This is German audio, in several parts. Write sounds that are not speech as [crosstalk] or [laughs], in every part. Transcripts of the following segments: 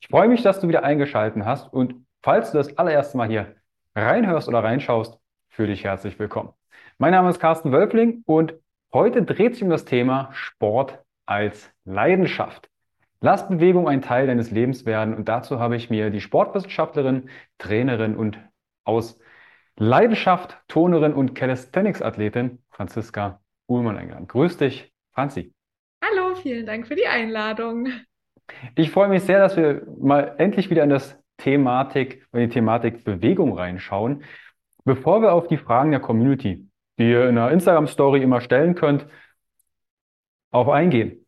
Ich freue mich, dass du wieder eingeschaltet hast und falls du das allererste Mal hier reinhörst oder reinschaust, fühle dich herzlich willkommen. Mein Name ist Carsten Wölfling und heute dreht sich um das Thema Sport als Leidenschaft. Lass Bewegung ein Teil deines Lebens werden und dazu habe ich mir die Sportwissenschaftlerin, Trainerin und aus Leidenschaft, Tonerin und Calisthenics-Athletin Franziska Uhlmann eingeladen. Grüß dich, Franzi. Hallo, vielen Dank für die Einladung. Ich freue mich sehr, dass wir mal endlich wieder in das Thematik, in die Thematik Bewegung reinschauen. Bevor wir auf die Fragen der Community, die ihr in einer Instagram-Story immer stellen könnt, auf eingehen.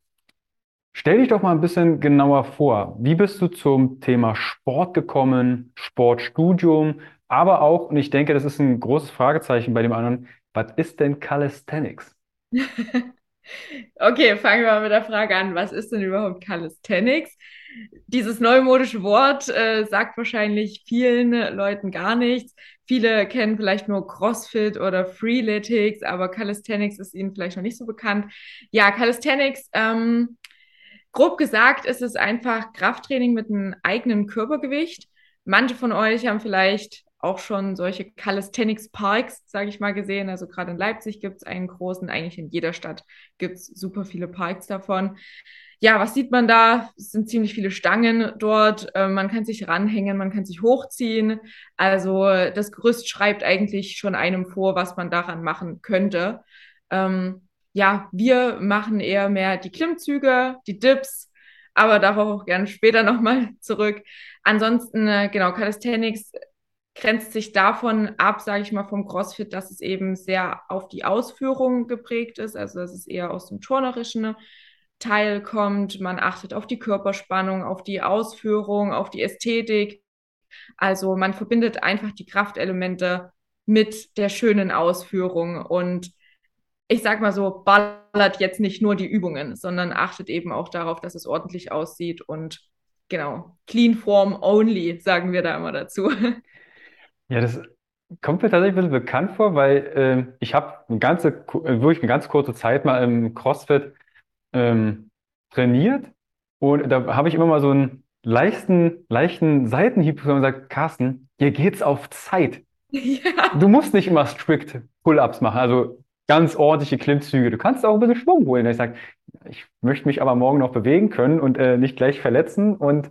Stell dich doch mal ein bisschen genauer vor. Wie bist du zum Thema Sport gekommen, Sportstudium? Aber auch, und ich denke, das ist ein großes Fragezeichen bei dem anderen, was ist denn Calisthenics? [laughs] Okay, fangen wir mal mit der Frage an, was ist denn überhaupt Calisthenics? Dieses neumodische Wort äh, sagt wahrscheinlich vielen Leuten gar nichts. Viele kennen vielleicht nur CrossFit oder Freeletics, aber Calisthenics ist ihnen vielleicht noch nicht so bekannt. Ja, Calisthenics, ähm, grob gesagt, ist es einfach Krafttraining mit einem eigenen Körpergewicht. Manche von euch haben vielleicht auch schon solche Calisthenics Parks, sage ich mal, gesehen. Also gerade in Leipzig gibt es einen großen, eigentlich in jeder Stadt gibt es super viele Parks davon. Ja, was sieht man da? Es sind ziemlich viele Stangen dort. Ähm, man kann sich ranhängen, man kann sich hochziehen. Also das Gerüst schreibt eigentlich schon einem vor, was man daran machen könnte. Ähm, ja, wir machen eher mehr die Klimmzüge, die Dips, aber darauf auch gerne später [laughs] nochmal zurück. Ansonsten, äh, genau, Calisthenics grenzt sich davon ab, sage ich mal, vom CrossFit, dass es eben sehr auf die Ausführung geprägt ist, also dass es eher aus dem turnerischen Teil kommt. Man achtet auf die Körperspannung, auf die Ausführung, auf die Ästhetik. Also man verbindet einfach die Kraftelemente mit der schönen Ausführung und ich sag mal so, ballert jetzt nicht nur die Übungen, sondern achtet eben auch darauf, dass es ordentlich aussieht und genau, Clean Form Only, sagen wir da immer dazu. Ja, das kommt mir tatsächlich ein bisschen bekannt vor, weil ähm, ich habe eine ganze, äh, wirklich eine ganz kurze Zeit mal im CrossFit ähm, trainiert und da habe ich immer mal so einen leichten, leichten Seitenhieb bekommen und gesagt, Carsten, hier geht's auf Zeit. Ja. Du musst nicht immer strikt Pull-ups machen, also ganz ordentliche Klimmzüge. Du kannst auch ein bisschen Schwung holen. Ich sage, ich möchte mich aber morgen noch bewegen können und äh, nicht gleich verletzen. Und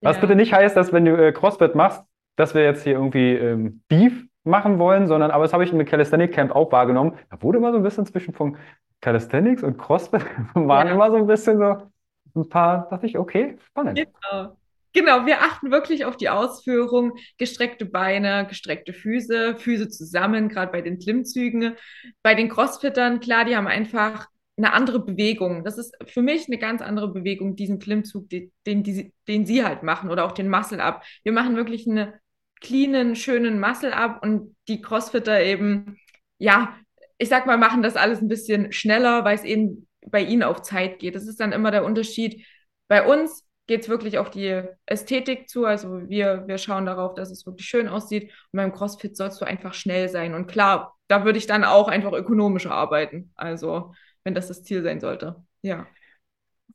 was ja. bitte nicht heißt, dass wenn du äh, CrossFit machst, dass wir jetzt hier irgendwie ähm, Beef machen wollen, sondern, aber das habe ich im Calisthenic Camp auch wahrgenommen. Da wurde immer so ein bisschen zwischen von Calisthenics und CrossFit [laughs] waren ja. immer so ein bisschen so ein paar, dachte ich, okay, spannend. Genau. Genau, wir achten wirklich auf die Ausführung, gestreckte Beine, gestreckte Füße, Füße zusammen, gerade bei den Klimmzügen. Bei den Crossfittern, klar, die haben einfach eine andere Bewegung. Das ist für mich eine ganz andere Bewegung, diesen Klimmzug, den, den, den sie halt machen oder auch den Muscle-Up. Wir machen wirklich einen cleanen, schönen Muscle-Up und die Crossfitter eben, ja, ich sag mal, machen das alles ein bisschen schneller, weil es eben bei ihnen auf Zeit geht. Das ist dann immer der Unterschied. Bei uns geht es wirklich auf die Ästhetik zu. Also wir, wir schauen darauf, dass es wirklich schön aussieht. Und beim CrossFit sollst du einfach schnell sein. Und klar, da würde ich dann auch einfach ökonomischer arbeiten. Also wenn das das Ziel sein sollte. Ja.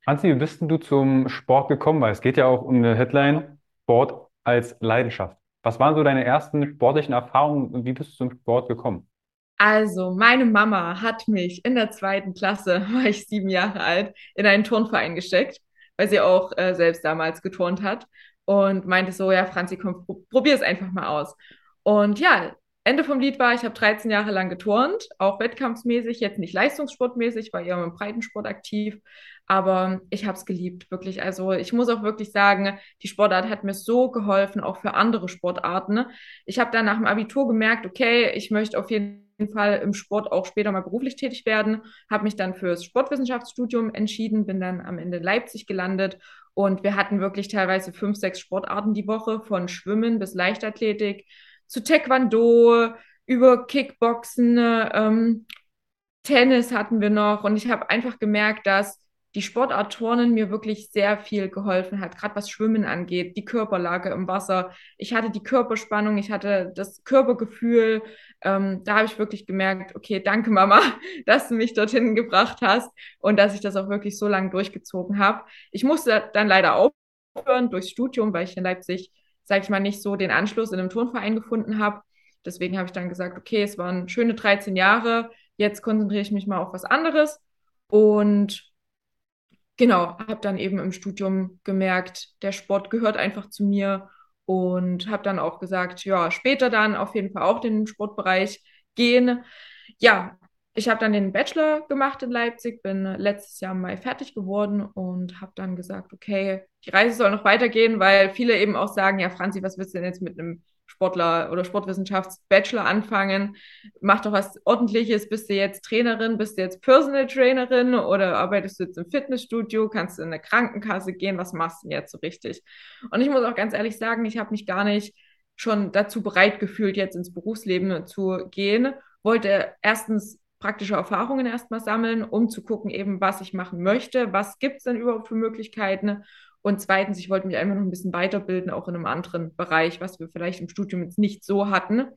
Hansi, wie bist denn du zum Sport gekommen? Weil es geht ja auch um eine Headline, Sport als Leidenschaft. Was waren so deine ersten sportlichen Erfahrungen und wie bist du zum Sport gekommen? Also, meine Mama hat mich in der zweiten Klasse, [laughs] war ich sieben Jahre alt, in einen Turnverein gesteckt, weil sie auch äh, selbst damals geturnt hat und meinte so, ja, Franzi, komm, probier es einfach mal aus. Und ja, Ende vom Lied war, ich habe 13 Jahre lang geturnt, auch wettkampfsmäßig, jetzt nicht leistungssportmäßig, war eher im Breitensport aktiv, aber ich habe es geliebt, wirklich. Also ich muss auch wirklich sagen, die Sportart hat mir so geholfen, auch für andere Sportarten. Ich habe dann nach dem Abitur gemerkt, okay, ich möchte auf jeden Fall im Sport auch später mal beruflich tätig werden, habe mich dann fürs Sportwissenschaftsstudium entschieden, bin dann am Ende in Leipzig gelandet und wir hatten wirklich teilweise fünf, sechs Sportarten die Woche, von Schwimmen bis Leichtathletik zu Taekwondo, über Kickboxen, ähm, Tennis hatten wir noch. Und ich habe einfach gemerkt, dass die Sportart Turnen mir wirklich sehr viel geholfen hat, gerade was Schwimmen angeht, die Körperlage im Wasser. Ich hatte die Körperspannung, ich hatte das Körpergefühl. Ähm, da habe ich wirklich gemerkt, okay, danke Mama, [laughs] dass du mich dorthin gebracht hast und dass ich das auch wirklich so lange durchgezogen habe. Ich musste dann leider aufhören durchs Studium, weil ich in Leipzig sage ich mal, nicht so den Anschluss in einem Turnverein gefunden habe. Deswegen habe ich dann gesagt, okay, es waren schöne 13 Jahre, jetzt konzentriere ich mich mal auf was anderes. Und genau, habe dann eben im Studium gemerkt, der Sport gehört einfach zu mir und habe dann auch gesagt, ja, später dann auf jeden Fall auch den Sportbereich gehen. Ja, ich habe dann den Bachelor gemacht in Leipzig, bin letztes Jahr im Mai fertig geworden und habe dann gesagt, okay, die Reise soll noch weitergehen, weil viele eben auch sagen, ja, Franzi, was willst du denn jetzt mit einem Sportler oder Sportwissenschafts-Bachelor anfangen? Mach doch was Ordentliches. Bist du jetzt Trainerin? Bist du jetzt Personal Trainerin oder arbeitest du jetzt im Fitnessstudio? Kannst du in eine Krankenkasse gehen? Was machst du denn jetzt so richtig? Und ich muss auch ganz ehrlich sagen, ich habe mich gar nicht schon dazu bereit gefühlt, jetzt ins Berufsleben zu gehen. Wollte erstens praktische Erfahrungen erstmal sammeln, um zu gucken, eben, was ich machen möchte, was gibt es denn überhaupt für Möglichkeiten. Und zweitens, ich wollte mich einfach noch ein bisschen weiterbilden, auch in einem anderen Bereich, was wir vielleicht im Studium jetzt nicht so hatten.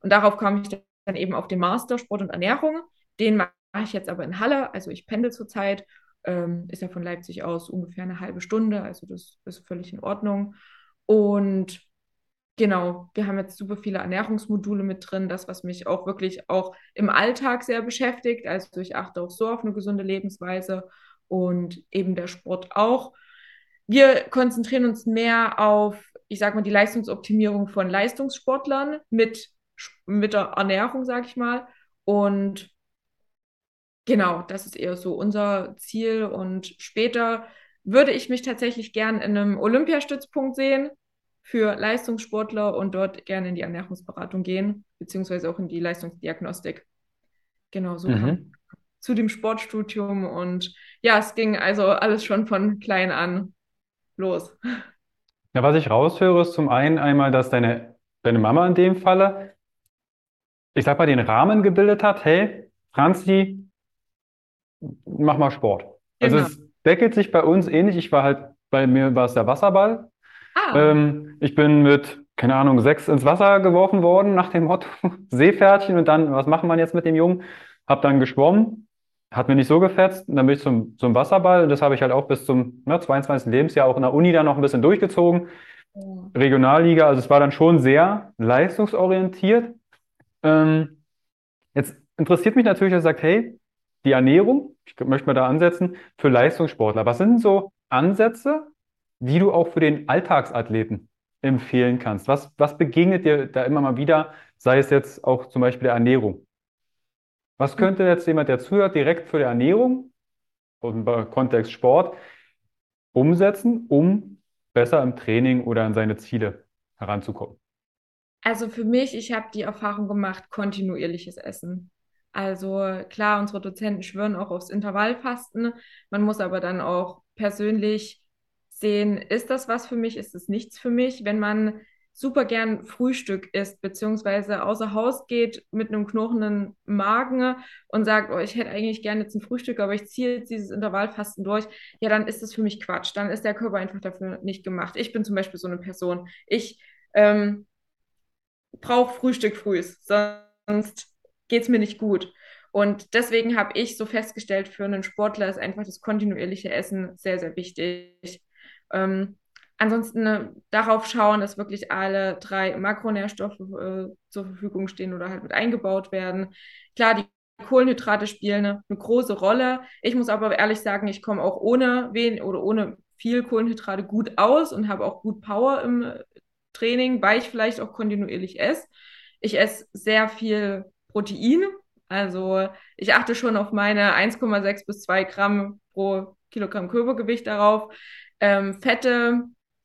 Und darauf kam ich dann eben auf den Master Sport und Ernährung. Den mache ich jetzt aber in Halle, also ich pendel zurzeit, ähm, ist ja von Leipzig aus ungefähr eine halbe Stunde, also das ist völlig in Ordnung. Und Genau, wir haben jetzt super viele Ernährungsmodule mit drin, das, was mich auch wirklich auch im Alltag sehr beschäftigt. Also ich achte auch so auf eine gesunde Lebensweise und eben der Sport auch. Wir konzentrieren uns mehr auf, ich sage mal, die Leistungsoptimierung von Leistungssportlern mit, mit der Ernährung, sage ich mal. Und genau, das ist eher so unser Ziel. Und später würde ich mich tatsächlich gern in einem Olympiastützpunkt sehen für Leistungssportler und dort gerne in die Ernährungsberatung gehen, beziehungsweise auch in die Leistungsdiagnostik. Genau, so mhm. zu dem Sportstudium und ja, es ging also alles schon von klein an los. Ja, was ich raushöre, ist zum einen einmal, dass deine, deine Mama in dem Falle, ich sag mal, den Rahmen gebildet hat, hey, Franzi, mach mal Sport. Also genau. es deckelt sich bei uns ähnlich. Ich war halt, bei mir war es der Wasserball. Ah. Ähm, ich bin mit, keine Ahnung, sechs ins Wasser geworfen worden nach dem Motto [laughs] Seepferdchen und dann, was machen wir jetzt mit dem Jungen? Hab dann geschwommen, hat mir nicht so gefetzt. Und dann bin ich zum, zum Wasserball. Das habe ich halt auch bis zum ne, 22. Lebensjahr auch in der Uni dann noch ein bisschen durchgezogen. Ja. Regionalliga, also es war dann schon sehr leistungsorientiert. Ähm, jetzt interessiert mich natürlich, dass er sagt, hey, die Ernährung, ich möchte mal da ansetzen, für Leistungssportler. Was sind so Ansätze, die du auch für den Alltagsathleten empfehlen kannst? Was, was begegnet dir da immer mal wieder, sei es jetzt auch zum Beispiel der Ernährung? Was könnte jetzt jemand, der zuhört, direkt für die Ernährung und im Kontext Sport umsetzen, um besser im Training oder an seine Ziele heranzukommen? Also für mich, ich habe die Erfahrung gemacht, kontinuierliches Essen. Also klar, unsere Dozenten schwören auch aufs Intervallfasten. Man muss aber dann auch persönlich sehen, ist das was für mich, ist es nichts für mich. Wenn man super gern Frühstück isst, beziehungsweise außer Haus geht mit einem knurrenden Magen und sagt, oh, ich hätte eigentlich gerne jetzt ein Frühstück, aber ich ziehe jetzt dieses Intervallfasten durch, ja, dann ist das für mich Quatsch. Dann ist der Körper einfach dafür nicht gemacht. Ich bin zum Beispiel so eine Person. Ich ähm, brauche Frühstück früh, sonst geht es mir nicht gut. Und deswegen habe ich so festgestellt, für einen Sportler ist einfach das kontinuierliche Essen sehr, sehr wichtig. Ähm, ansonsten äh, darauf schauen, dass wirklich alle drei Makronährstoffe äh, zur Verfügung stehen oder halt mit eingebaut werden. Klar, die Kohlenhydrate spielen eine, eine große Rolle. Ich muss aber ehrlich sagen, ich komme auch ohne wen oder ohne viel Kohlenhydrate gut aus und habe auch gut Power im Training, weil ich vielleicht auch kontinuierlich esse. Ich esse sehr viel Protein, also ich achte schon auf meine 1,6 bis 2 Gramm pro Kilogramm Körpergewicht darauf. Ähm, Fette,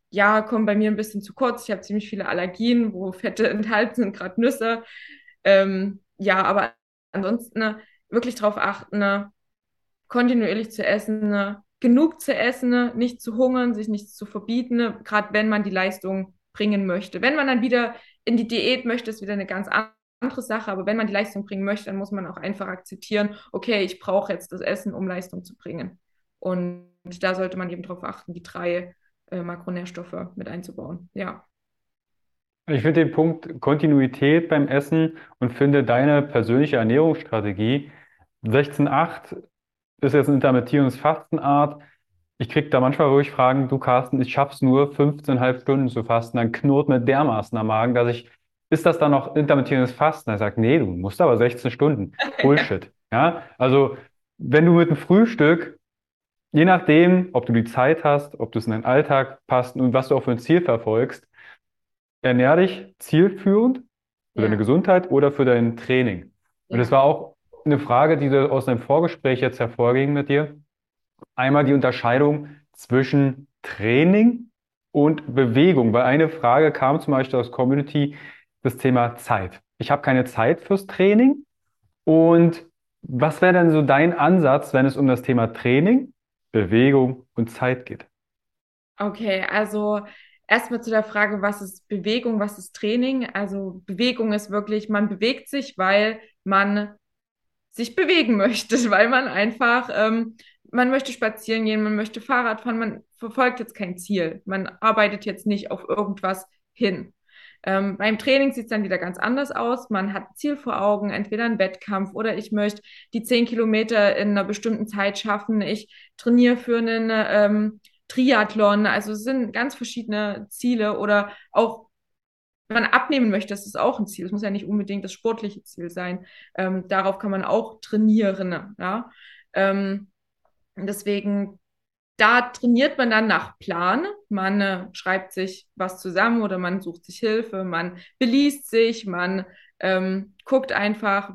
ja, kommen bei mir ein bisschen zu kurz. Ich habe ziemlich viele Allergien, wo Fette [laughs] enthalten sind, gerade Nüsse. Ähm, ja, aber ansonsten ne, wirklich darauf achten, ne, kontinuierlich zu essen, ne, genug zu essen, nicht zu hungern, sich nichts zu verbieten, gerade wenn man die Leistung bringen möchte. Wenn man dann wieder in die Diät möchte, ist wieder eine ganz andere andere Sache, aber wenn man die Leistung bringen möchte, dann muss man auch einfach akzeptieren, okay, ich brauche jetzt das Essen, um Leistung zu bringen. Und da sollte man eben darauf achten, die drei äh, Makronährstoffe mit einzubauen. Ja. Ich finde den Punkt Kontinuität beim Essen und finde deine persönliche Ernährungsstrategie 16.8 ist jetzt eine Intermittierungsfastenart. Ich kriege da manchmal ruhig Fragen, du Carsten, ich schaffe es nur 15,5 Stunden zu fasten, dann knurrt mir dermaßen am Magen, dass ich ist das dann noch intermittierendes Fasten? Er sagt, nee, du musst aber 16 Stunden. [laughs] Bullshit. Ja, also wenn du mit dem Frühstück, je nachdem, ob du die Zeit hast, ob du es in deinen Alltag passt und was du auch für ein Ziel verfolgst, ernähr dich zielführend für ja. deine Gesundheit oder für dein Training. Und ja. das war auch eine Frage, die aus deinem Vorgespräch jetzt hervorging mit dir. Einmal die Unterscheidung zwischen Training und Bewegung, weil eine Frage kam zum Beispiel aus Community, das Thema Zeit. Ich habe keine Zeit fürs Training. Und was wäre denn so dein Ansatz, wenn es um das Thema Training, Bewegung und Zeit geht? Okay, also erstmal zu der Frage, was ist Bewegung, was ist Training? Also Bewegung ist wirklich, man bewegt sich, weil man sich bewegen [laughs] möchte, weil man einfach, ähm, man möchte spazieren gehen, man möchte Fahrrad fahren, man verfolgt jetzt kein Ziel. Man arbeitet jetzt nicht auf irgendwas hin. Ähm, beim Training sieht es dann wieder ganz anders aus. Man hat ein Ziel vor Augen, entweder ein Wettkampf oder ich möchte die zehn Kilometer in einer bestimmten Zeit schaffen. Ich trainiere für einen ähm, Triathlon. Also es sind ganz verschiedene Ziele oder auch wenn man abnehmen möchte, das ist auch ein Ziel. Es muss ja nicht unbedingt das sportliche Ziel sein. Ähm, darauf kann man auch trainieren. Ja? Ähm, deswegen da trainiert man dann nach Plan. Man äh, schreibt sich was zusammen oder man sucht sich Hilfe, man beliest sich, man ähm, guckt einfach,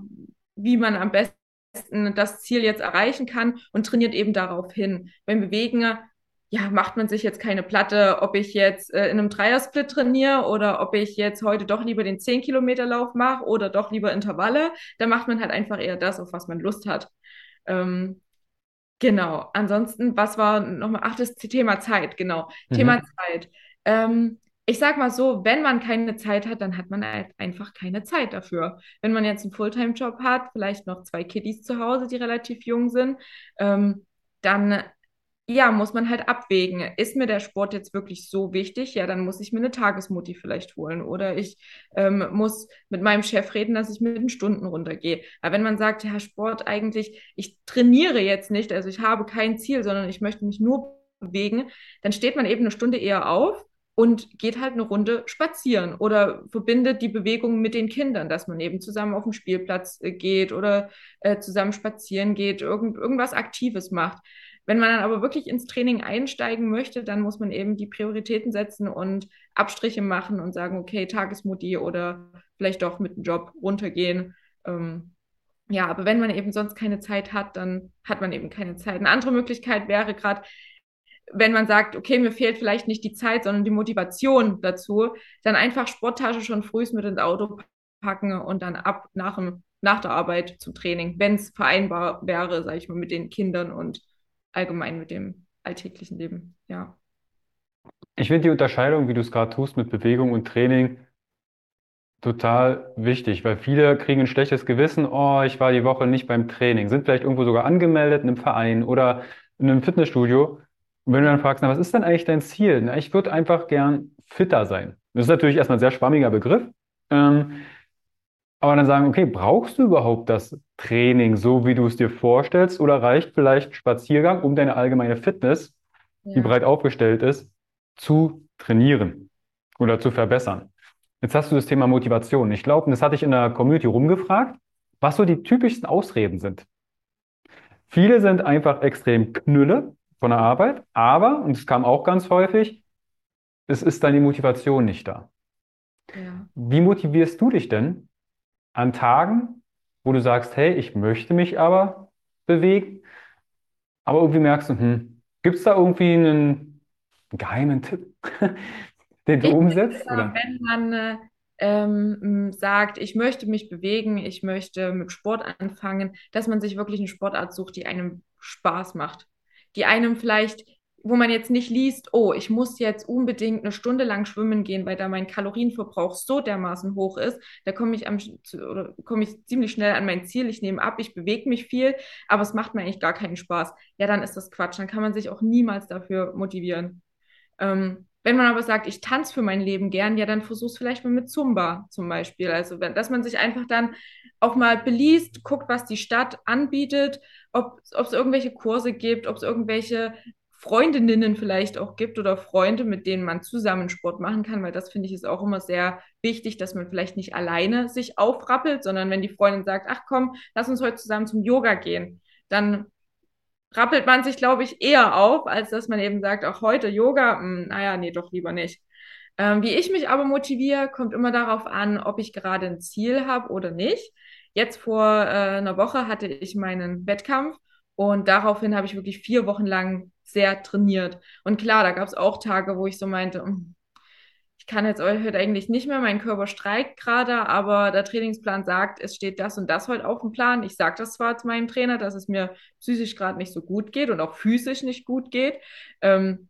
wie man am besten das Ziel jetzt erreichen kann und trainiert eben darauf hin. Beim Bewegen ja, macht man sich jetzt keine Platte, ob ich jetzt äh, in einem Dreiersplit trainiere oder ob ich jetzt heute doch lieber den 10-Kilometer-Lauf mache oder doch lieber Intervalle. Da macht man halt einfach eher das, auf was man Lust hat. Ähm, Genau. Ansonsten, was war nochmal? Ach, das Thema Zeit, genau. Mhm. Thema Zeit. Ähm, ich sag mal so, wenn man keine Zeit hat, dann hat man halt einfach keine Zeit dafür. Wenn man jetzt einen Fulltime-Job hat, vielleicht noch zwei Kiddies zu Hause, die relativ jung sind, ähm, dann ja, muss man halt abwägen. Ist mir der Sport jetzt wirklich so wichtig? Ja, dann muss ich mir eine Tagesmutti vielleicht holen. Oder ich ähm, muss mit meinem Chef reden, dass ich mit den Stunden runtergehe. Aber wenn man sagt, ja, Sport eigentlich, ich trainiere jetzt nicht, also ich habe kein Ziel, sondern ich möchte mich nur bewegen, dann steht man eben eine Stunde eher auf und geht halt eine Runde spazieren oder verbindet die Bewegung mit den Kindern, dass man eben zusammen auf den Spielplatz äh, geht oder äh, zusammen spazieren geht, irgend, irgendwas Aktives macht. Wenn man dann aber wirklich ins Training einsteigen möchte, dann muss man eben die Prioritäten setzen und Abstriche machen und sagen, okay, Tagesmutti oder vielleicht doch mit dem Job runtergehen. Ähm, ja, aber wenn man eben sonst keine Zeit hat, dann hat man eben keine Zeit. Eine andere Möglichkeit wäre gerade, wenn man sagt, okay, mir fehlt vielleicht nicht die Zeit, sondern die Motivation dazu, dann einfach Sporttasche schon früh mit ins Auto packen und dann ab nach, dem, nach der Arbeit zum Training, wenn es vereinbar wäre, sage ich mal, mit den Kindern und allgemein mit dem alltäglichen Leben, ja. Ich finde die Unterscheidung, wie du es gerade tust mit Bewegung und Training, total wichtig, weil viele kriegen ein schlechtes Gewissen, oh, ich war die Woche nicht beim Training, sind vielleicht irgendwo sogar angemeldet in einem Verein oder in einem Fitnessstudio. Und wenn du dann fragst, na, was ist denn eigentlich dein Ziel? Na, ich würde einfach gern fitter sein. Das ist natürlich erstmal ein sehr schwammiger Begriff. Ähm, aber dann sagen, okay, brauchst du überhaupt das Training so, wie du es dir vorstellst, oder reicht vielleicht ein Spaziergang, um deine allgemeine Fitness, die Ja. breit aufgestellt ist, zu trainieren oder zu verbessern? Jetzt hast du das Thema Motivation. Ich glaube, und das hatte ich in der Community rumgefragt, was so die typischsten Ausreden sind. Viele sind einfach extrem Knülle von der Arbeit, aber, und es kam auch ganz häufig, es ist dann die Motivation nicht da. Ja. Wie motivierst du dich denn an Tagen, wo du sagst, hey, ich möchte mich aber bewegen, aber irgendwie merkst du, hm, gibt es da irgendwie einen geheimen Tipp, [laughs] den du Ich umsetzt? Ja, Oder? wenn man äh, ähm, sagt, ich möchte mich bewegen, ich möchte mit Sport anfangen, dass man sich wirklich eine Sportart sucht, die einem Spaß macht. Die einem vielleicht, wo man jetzt nicht liest, oh, ich muss jetzt unbedingt eine Stunde lang schwimmen gehen, weil da mein Kalorienverbrauch so dermaßen hoch ist. Da komme ich am, ich ziemlich schnell an mein Ziel. Ich nehme ab, ich bewege mich viel, aber es macht mir eigentlich gar keinen Spaß. Ja, dann ist das Quatsch. Dann kann man sich auch niemals dafür motivieren. Ähm, wenn man aber sagt, ich tanze für mein Leben gern, ja, dann versuch's vielleicht mal mit Zumba zum Beispiel. Also, wenn, dass man sich einfach dann auch mal beliest, guckt, was die Stadt anbietet, ob es irgendwelche Kurse gibt, ob es irgendwelche Freundinnen vielleicht auch gibt oder Freunde, mit denen man zusammen Sport machen kann, weil das finde ich ist auch immer sehr wichtig, dass man vielleicht nicht alleine sich aufrappelt, sondern wenn die Freundin sagt, ach komm, lass uns heute zusammen zum Yoga gehen, dann rappelt man sich, glaube ich, eher auf, als dass man eben sagt, auch heute Yoga, hm, naja, nee, doch lieber nicht. Ähm, wie ich mich aber motiviere, kommt immer darauf an, ob ich gerade ein Ziel habe oder nicht. Jetzt vor äh, einer Woche hatte ich meinen Wettkampf und daraufhin habe ich wirklich vier Wochen lang sehr trainiert. Und klar, da gab es auch Tage, wo ich so meinte, "Hm, ich kann jetzt heute eigentlich nicht mehr, mein Körper streikt gerade, aber der Trainingsplan sagt, es steht das und das heute auf dem Plan. Ich sage das zwar zu meinem Trainer, dass es mir psychisch gerade nicht so gut geht und auch physisch nicht gut geht. Ähm,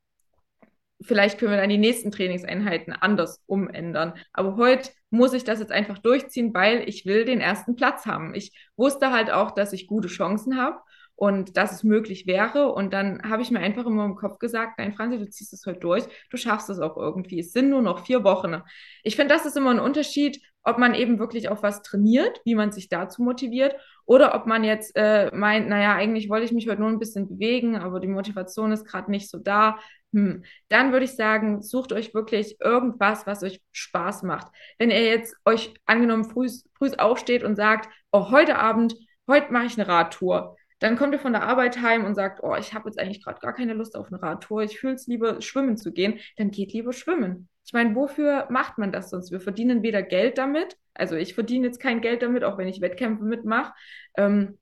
vielleicht können wir dann die nächsten Trainingseinheiten anders umändern. Aber heute muss ich das jetzt einfach durchziehen, weil ich will den ersten Platz haben. Ich wusste halt auch, dass ich gute Chancen habe und dass es möglich wäre. Und dann habe ich mir einfach immer im Kopf gesagt, nein, Franzi, du ziehst es heute durch, du schaffst es auch irgendwie. Es sind nur noch vier Wochen. Ich finde, das ist immer ein Unterschied, ob man eben wirklich auf was trainiert, wie man sich dazu motiviert, oder ob man jetzt äh, meint, naja, eigentlich wollte ich mich heute nur ein bisschen bewegen, aber die Motivation ist gerade nicht so da. Hm. Dann würde ich sagen, sucht euch wirklich irgendwas, was euch Spaß macht. Wenn ihr jetzt euch angenommen früh, früh aufsteht und sagt, oh, heute Abend, heute mache ich eine Radtour. Dann kommt ihr von der Arbeit heim und sagt, oh, ich habe jetzt eigentlich gerade gar keine Lust auf eine Radtour. Ich fühle es lieber, schwimmen zu gehen. Dann geht lieber schwimmen. Ich meine, wofür macht man das sonst? Wir verdienen weder Geld damit, also ich verdiene jetzt kein Geld damit, auch wenn ich Wettkämpfe mitmache. Ähm,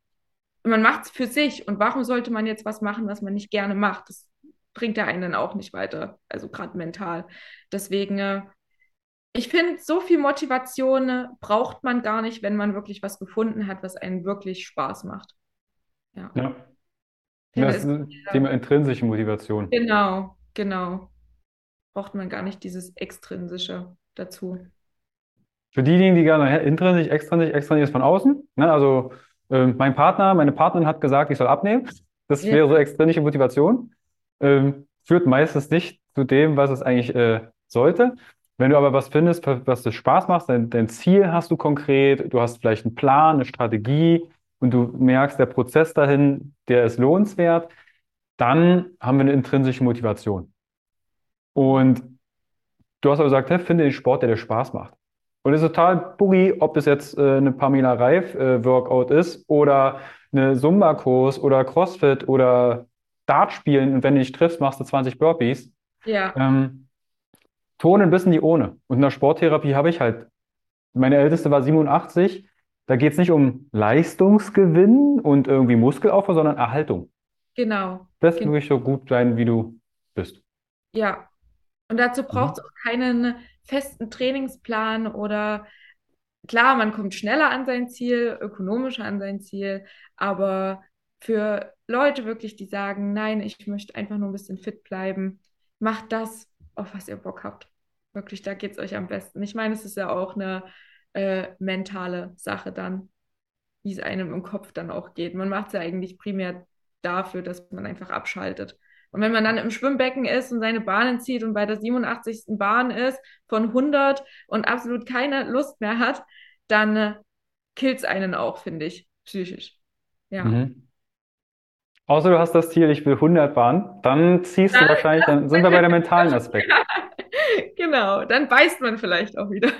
man macht es für sich. Und warum sollte man jetzt was machen, was man nicht gerne macht? Das bringt ja einen dann auch nicht weiter, also gerade mental. Deswegen, äh, ich finde, so viel Motivation äh, braucht man gar nicht, wenn man wirklich was gefunden hat, was einen wirklich Spaß macht. Ja. Ja. Das ist, ein Thema intrinsische Motivation. genau, genau. Braucht man gar nicht dieses Extrinsische dazu. Für diejenigen, die gerne intrinsisch, extrinsisch, extrinsisch ist von außen. Ne? Also ähm, mein Partner, meine Partnerin hat gesagt, ich soll abnehmen. Das Ja. wäre so extrinsische Motivation. Ähm, führt meistens nicht zu dem, was es eigentlich äh, sollte. Wenn du aber was findest, was dir Spaß macht, dein, dein Ziel hast du konkret, du hast vielleicht einen Plan, eine Strategie und du merkst, der Prozess dahin, der ist lohnenswert, dann haben wir eine intrinsische Motivation. Und du hast aber gesagt, hey, finde den Sport, der dir Spaß macht. Und es ist total boogie, ob es jetzt äh, eine Pamela Reif äh, Workout ist oder eine Zumba-Kurs oder CrossFit oder Dart spielen und wenn du dich triffst, machst du 20 Burpees. Ja, Ähm, Turnen bis in die Ohne. Und in der Sporttherapie habe ich halt, meine Älteste war 87, da geht es nicht um Leistungsgewinn und irgendwie Muskelaufbau, sondern Erhaltung. genau. Das Genau. wirklich so gut sein, wie du bist. Ja. Und dazu braucht Mhm. es auch keinen festen Trainingsplan oder klar, man kommt schneller an sein Ziel, ökonomischer an sein Ziel, aber für Leute wirklich, die sagen, nein, ich möchte einfach nur ein bisschen fit bleiben, macht das, auf was ihr Bock habt. Wirklich, da geht es euch am besten. Ich meine, es ist ja auch eine äh, mentale Sache dann, wie es einem im Kopf dann auch geht. Man macht es ja eigentlich primär dafür, dass man einfach abschaltet. Und wenn man dann im Schwimmbecken ist und seine Bahnen zieht und bei der 87. Bahn ist von 100 und absolut keine Lust mehr hat, dann äh, killt es einen auch, finde ich, psychisch. Ja. Mhm. Außer du hast das Ziel, ich will 100 Bahnen, dann ziehst du wahrscheinlich, dann sind wir bei der mentalen [laughs] Aspekt. genau, dann beißt man vielleicht auch wieder.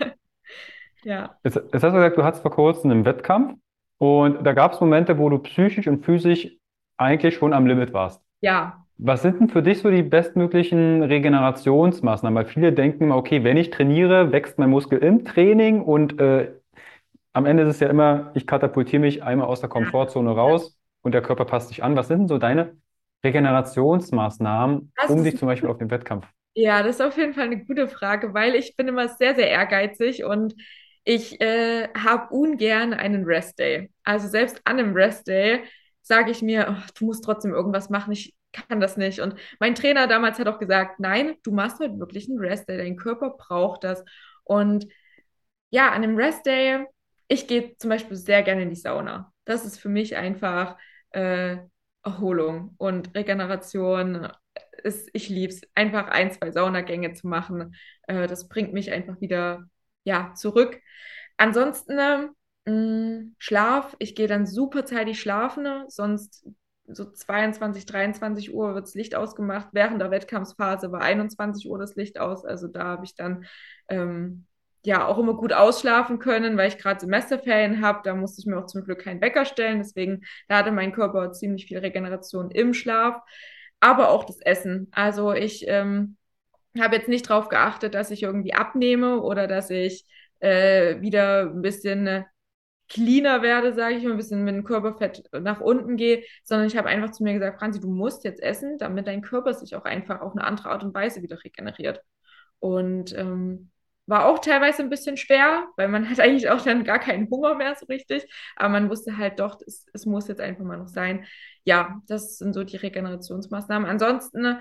Ja. Jetzt, jetzt hast du gesagt, du hattest vor kurzem einen Wettkampf und da gab es Momente, wo du psychisch und physisch eigentlich schon am Limit warst. Ja, was sind denn für dich so die bestmöglichen Regenerationsmaßnahmen? Weil viele denken immer, okay, wenn ich trainiere, wächst mein Muskel im Training und äh, am Ende ist es ja immer, ich katapultiere mich einmal aus der Komfortzone raus und der Körper passt sich an. Was sind denn so deine Regenerationsmaßnahmen, Das um dich zum Beispiel auf den Wettkampf? Ja, das ist auf jeden Fall eine gute Frage, weil ich bin immer sehr, sehr ehrgeizig und ich äh, habe ungern einen Rest Day. Also selbst an einem Rest Day sage ich mir, oh, du musst trotzdem irgendwas machen, ich kann das nicht. Und mein Trainer damals hat auch gesagt, nein, du machst heute wirklich einen Rest Day, dein Körper braucht das. Und ja, an einem Rest Day, ich gehe zum Beispiel sehr gerne in die Sauna. Das ist für mich einfach äh, Erholung und Regeneration ist, ich liebe es, einfach ein, zwei Saunagänge zu machen. Äh, das bringt mich einfach wieder, ja, zurück. Ansonsten, äh, Schlaf, ich gehe dann super zeitig schlafen, ne? sonst so 22, 23 Uhr wird das Licht ausgemacht. Während der Wettkampfphase war 21 Uhr das Licht aus. Also da habe ich dann ähm, ja auch immer gut ausschlafen können, weil ich gerade Semesterferien habe. Da musste ich mir auch zum Glück keinen Wecker stellen. Deswegen, da hatte mein Körper ziemlich viel Regeneration im Schlaf aber auch das Essen. Also ich ähm, habe jetzt nicht darauf geachtet, dass ich irgendwie abnehme oder dass ich äh, wieder ein bisschen cleaner werde, sage ich mal, ein bisschen mit dem Körperfett nach unten gehe, sondern ich habe einfach zu mir gesagt, Franzi, du musst jetzt essen, damit dein Körper sich auch einfach auf eine andere Art und Weise wieder regeneriert. Und ähm, war auch teilweise ein bisschen schwer, weil man [laughs] hat eigentlich auch dann gar keinen Hunger mehr so richtig. Aber man wusste halt doch, es, es muss jetzt einfach mal noch sein. Ja, das sind so die Regenerationsmaßnahmen. Ansonsten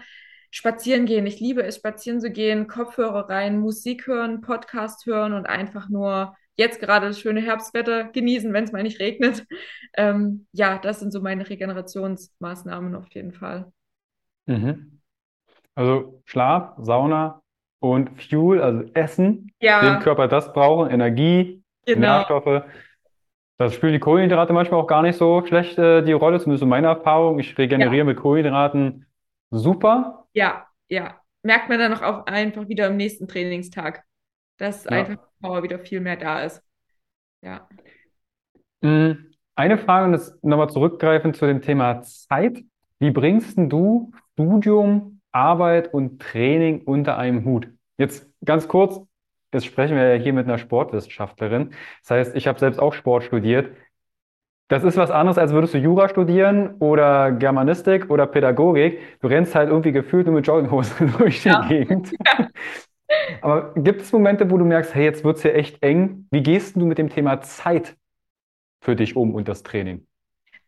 spazieren gehen. Ich liebe es, spazieren zu gehen, Kopfhörer rein, Musik hören, Podcast hören und einfach nur jetzt gerade das schöne Herbstwetter genießen, wenn es mal nicht regnet. [laughs] Ähm, ja, das sind so meine Regenerationsmaßnahmen auf jeden Fall. Mhm. Also Schlaf, Sauna und Fuel, also Essen, dem Ja, Körper das brauchen, Energie, genau. Nährstoffe. Das spielen die Kohlenhydrate manchmal auch gar nicht so schlecht äh, die Rolle, zumindest in meiner Erfahrung. Ich Ja. regeneriere mit Kohlenhydraten super. Ja, ja. Merkt man dann auch einfach wieder am nächsten Trainingstag, dass einfach Ja. die Power wieder viel mehr da ist. Ja. Mm, Eine Frage, und das nochmal zurückgreifend zu dem Thema Zeit. Wie bringst du Studium, Arbeit und Training unter einem Hut? Jetzt ganz kurz, jetzt sprechen wir ja hier mit einer Sportwissenschaftlerin. Das heißt, ich habe selbst auch Sport studiert. Das ist was anderes, als würdest du Jura studieren oder Germanistik oder Pädagogik. Du rennst halt irgendwie gefühlt nur mit Jogginghose [laughs] durch die Ja. Gegend. [laughs] Aber gibt es Momente, wo du merkst, hey, jetzt wird's hier echt eng? Wie gehst du mit dem Thema Zeit für dich um und das Training?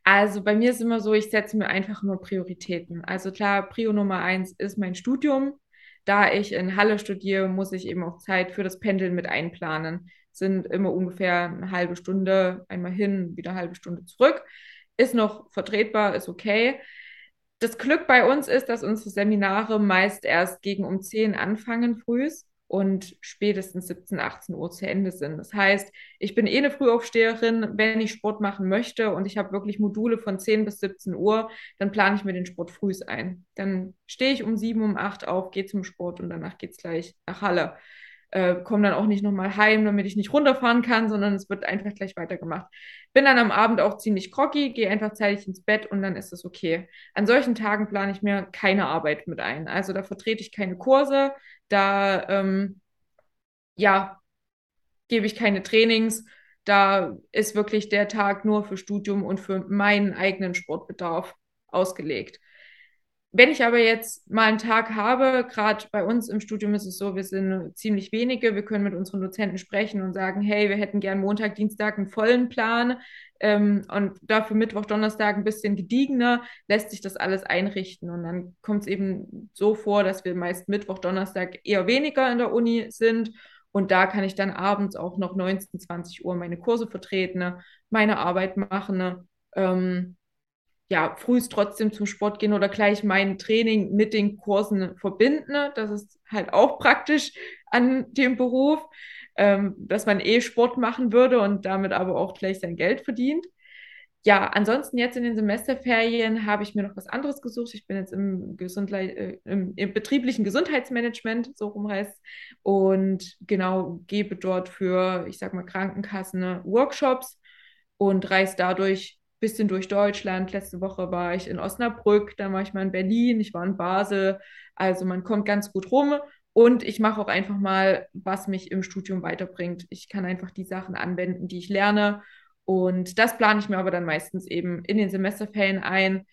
Also bei mir ist immer so, ich setze mir einfach nur Prioritäten. Also klar, Prio Nummer eins ist mein Studium. Da ich in Halle studiere, muss ich eben auch Zeit für das Pendeln mit einplanen. Sind immer ungefähr eine halbe Stunde einmal hin, wieder eine halbe Stunde zurück. Ist noch vertretbar, ist okay. Das Glück bei uns ist, dass unsere Seminare meist erst gegen um 10 anfangen frühs und spätestens 17, 18 Uhr zu Ende sind. Das heißt, ich bin eh eine Frühaufsteherin, wenn ich Sport machen möchte und ich habe wirklich Module von 10 bis 17 Uhr, dann plane ich mir den Sport frühs ein. Dann stehe ich um 7, um 8 auf, gehe zum Sport und danach geht es gleich nach Halle. Äh, komme dann auch nicht nochmal heim, damit ich nicht runterfahren kann, sondern es wird einfach gleich weitergemacht. Bin dann am Abend auch ziemlich groggy, gehe einfach zeitig ins Bett und dann ist es okay. An solchen Tagen plane ich mir keine Arbeit mit ein. Also da vertrete ich keine Kurse, da ähm, ja, gebe ich keine Trainings. Da ist wirklich der Tag nur für Studium und für meinen eigenen Sportbedarf ausgelegt. Wenn ich aber jetzt mal einen Tag habe, gerade bei uns im Studium ist es so, wir sind ziemlich wenige, wir können mit unseren Dozenten sprechen und sagen, hey, wir hätten gern Montag, Dienstag einen vollen Plan ähm, und dafür Mittwoch, Donnerstag ein bisschen gediegener, lässt sich das alles einrichten. Und dann kommt es eben so vor, dass wir meist Mittwoch, Donnerstag eher weniger in der Uni sind. Und da kann ich dann abends auch noch 19, 20 Uhr meine Kurse vertreten, meine Arbeit machen. Ähm, ja, frühst trotzdem zum Sport gehen oder gleich mein Training mit den Kursen verbinden. Das ist halt auch praktisch an dem Beruf, ähm, dass man eh Sport machen würde und damit aber auch gleich sein Geld verdient. Ja, ansonsten jetzt in den Semesterferien habe ich mir noch was anderes gesucht. Ich bin jetzt im, Gesundle äh, im, im betrieblichen Gesundheitsmanagement, so rum heißt und genau gebe dort für, ich sag mal, Krankenkassen Workshops und reise dadurch bisschen durch Deutschland. Letzte Woche war ich in Osnabrück, dann war ich mal in Berlin, ich war in Basel. Also man kommt ganz gut rum und ich mache auch einfach mal, was mich im Studium weiterbringt. Ich kann einfach die Sachen anwenden, die ich lerne. Und das plane ich mir aber dann meistens eben in den Semesterferien ein.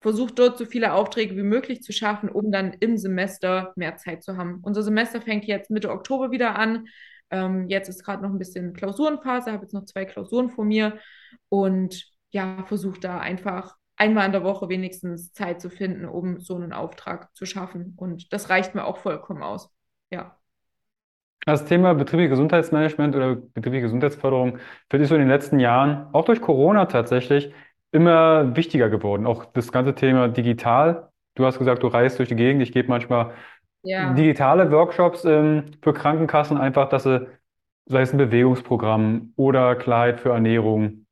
Versuche dort so viele Aufträge wie möglich zu schaffen, um dann im Semester mehr Zeit zu haben. Unser Semester fängt jetzt Mitte Oktober wieder an. Ähm, jetzt ist gerade noch ein bisschen Klausurenphase, habe jetzt noch zwei Klausuren vor mir. Und ja, versuche da einfach einmal in der Woche wenigstens Zeit zu finden, um so einen Auftrag zu schaffen. Und das reicht mir auch vollkommen aus. Ja. Das Thema betriebliches Gesundheitsmanagement oder betriebliche Gesundheitsförderung wird so in den letzten Jahren, auch durch Corona tatsächlich, immer wichtiger geworden. Auch das ganze Thema digital. Du hast gesagt, du reist durch die Gegend. Ich gebe manchmal ja. digitale Workshops ähm, für Krankenkassen, einfach, dass sie, sei es ein Bewegungsprogramm oder Kleid für Ernährung,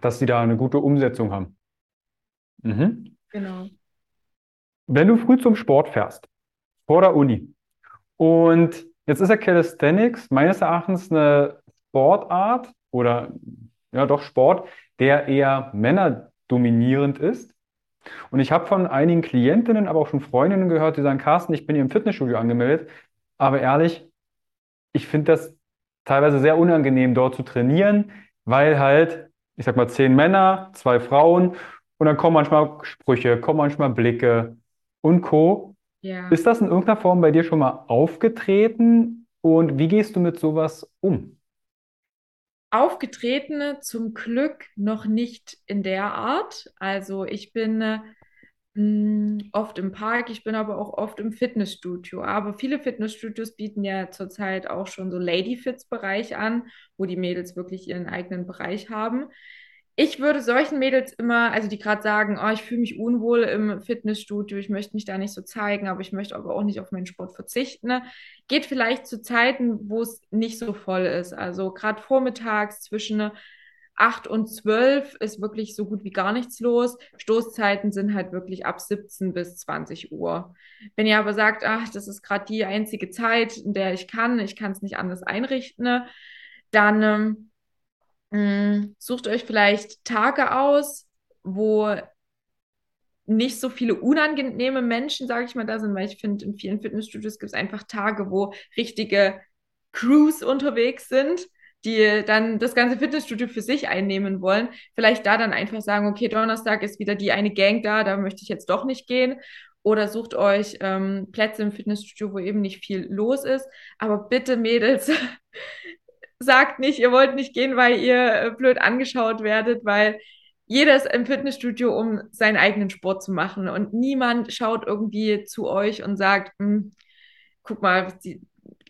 dass sie da eine gute Umsetzung haben. Mhm. Genau. Wenn du früh zum Sport fährst, vor der Uni, und jetzt ist ja Calisthenics meines Erachtens eine Sportart oder ja doch Sport, der eher männerdominierend ist. Und ich habe von einigen Klientinnen, aber auch schon Freundinnen gehört, die sagen, Carsten, ich bin hier im Fitnessstudio angemeldet, aber ehrlich, ich finde das teilweise sehr unangenehm, dort zu trainieren, weil halt ich sag mal, zehn Männer, zwei Frauen und dann kommen manchmal Sprüche, kommen manchmal Blicke und Co. Ja. Ist das in irgendeiner Form bei dir schon mal aufgetreten und wie gehst du mit sowas um? Aufgetreten zum Glück noch nicht in der Art. Also ich bin hm, oft im Park, ich bin aber auch oft im Fitnessstudio. Aber viele Fitnessstudios bieten ja zurzeit auch schon so Lady-Fits-Bereich an, wo die Mädels wirklich ihren eigenen Bereich haben. Ich würde solchen Mädels immer, also die gerade sagen, oh, ich fühle mich unwohl im Fitnessstudio, ich möchte mich da nicht so zeigen, aber ich möchte aber auch nicht auf meinen Sport verzichten. Ne? Geht vielleicht zu Zeiten, wo es nicht so voll ist. Also gerade vormittags zwischen 8 und 12 ist wirklich so gut wie gar nichts los. Stoßzeiten sind halt wirklich ab 17 bis 20 Uhr. Wenn ihr aber sagt, ach, das ist gerade die einzige Zeit, in der ich kann, ich kann es nicht anders einrichten, dann ähm, mm, sucht euch vielleicht Tage aus, wo nicht so viele unangenehme Menschen, sage ich mal, da sind, weil ich finde, in vielen Fitnessstudios gibt es einfach Tage, wo richtige Crews unterwegs sind die dann das ganze Fitnessstudio für sich einnehmen wollen, vielleicht da dann einfach sagen, okay, Donnerstag ist wieder die eine Gang da, da möchte ich jetzt doch nicht gehen. Oder sucht euch ähm, Plätze im Fitnessstudio, wo eben nicht viel los ist. Aber bitte, Mädels, [laughs] sagt nicht, ihr wollt nicht gehen, weil ihr äh, blöd angeschaut werdet, weil jeder ist im Fitnessstudio, um seinen eigenen Sport zu machen. Und niemand schaut irgendwie zu euch und sagt, hm, guck mal, die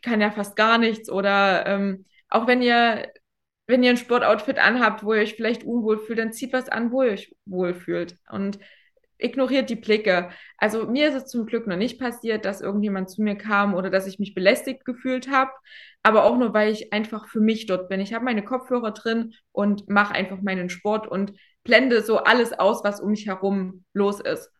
kann ja fast gar nichts oder ähm, auch wenn ihr, wenn ihr ein Sportoutfit anhabt, wo ihr euch vielleicht unwohl fühlt, dann zieht was an, wo ihr euch wohlfühlt. Und ignoriert die Blicke. Also mir ist es zum Glück noch nicht passiert, dass irgendjemand zu mir kam oder dass ich mich belästigt gefühlt habe, aber auch nur, weil ich einfach für mich dort bin. Ich habe meine Kopfhörer drin und mache einfach meinen Sport und blende so alles aus, was um mich herum los ist.